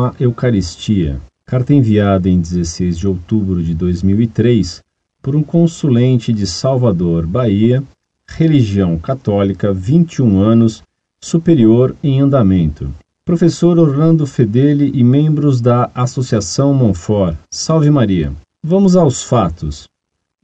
à Eucaristia. Carta enviada em 16 de outubro de 2003 por um consulente de Salvador, Bahia, religião católica, 21 anos, superior em andamento. Professor Orlando Fedeli e membros da Associação Monfort. Salve Maria. Vamos aos fatos.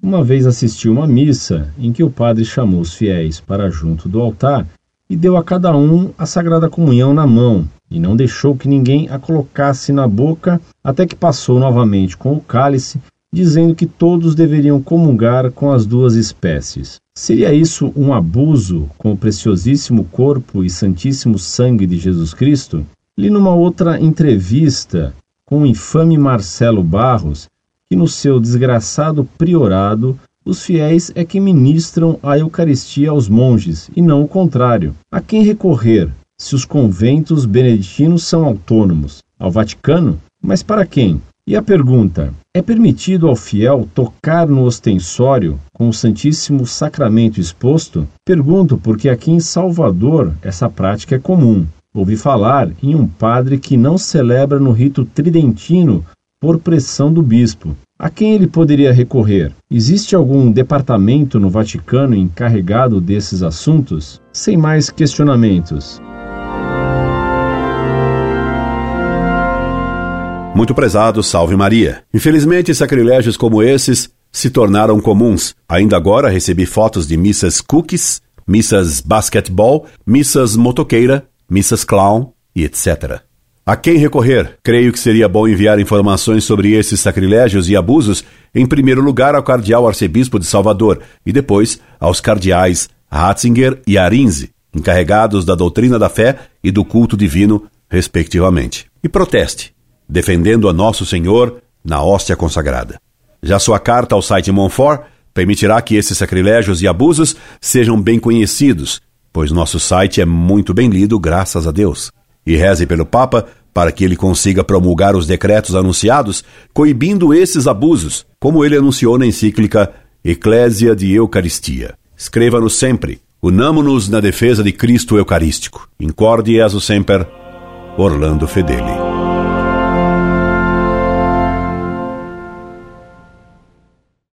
Uma vez assisti uma missa em que o padre chamou os fiéis para junto do altar e deu a cada um a Sagrada Comunhão na mão, e não deixou que ninguém a colocasse na boca, até que passou novamente com o cálice, dizendo que todos deveriam comungar com as duas espécies. Seria isso um abuso com o preciosíssimo corpo e santíssimo sangue de Jesus Cristo? Li numa outra entrevista com o infame Marcelo Barros que no seu desgraçado priorado os fiéis é que ministram a Eucaristia aos monges, e não o contrário. A quem recorrer, se os conventos beneditinos são autônomos? Ao Vaticano? Mas para quem? E a pergunta: é permitido ao fiel tocar no ostensório com o Santíssimo Sacramento exposto? Pergunto porque aqui em Salvador essa prática é comum. Ouvi falar em um padre que não celebra no rito tridentino por pressão do bispo. A quem ele poderia recorrer? Existe algum departamento no Vaticano encarregado desses assuntos? Sem mais questionamentos. Muito prezado, salve Maria. Infelizmente, sacrilégios como esses se tornaram comuns. Ainda agora recebi fotos de missas cookies, missas basquetebol, missas motoqueira, missas clown e etc. A quem recorrer? Creio que seria bom enviar informações sobre esses sacrilégios e abusos, em primeiro lugar ao cardeal arcebispo de Salvador e depois aos cardeais Ratzinger e Arinze, encarregados da doutrina da fé e do culto divino, respectivamente. E proteste, defendendo a Nosso Senhor na hóstia consagrada. Já sua carta ao site Monfort permitirá que esses sacrilégios e abusos sejam bem conhecidos, pois nosso site é muito bem lido, graças a Deus. E reze pelo Papa para que ele consiga promulgar os decretos anunciados, coibindo esses abusos, como ele anunciou na encíclica Eclésia de Eucaristia. Escreva-nos sempre. Unamo-nos na defesa de Cristo Eucarístico. Incorde Jesus Semper, Orlando Fedeli.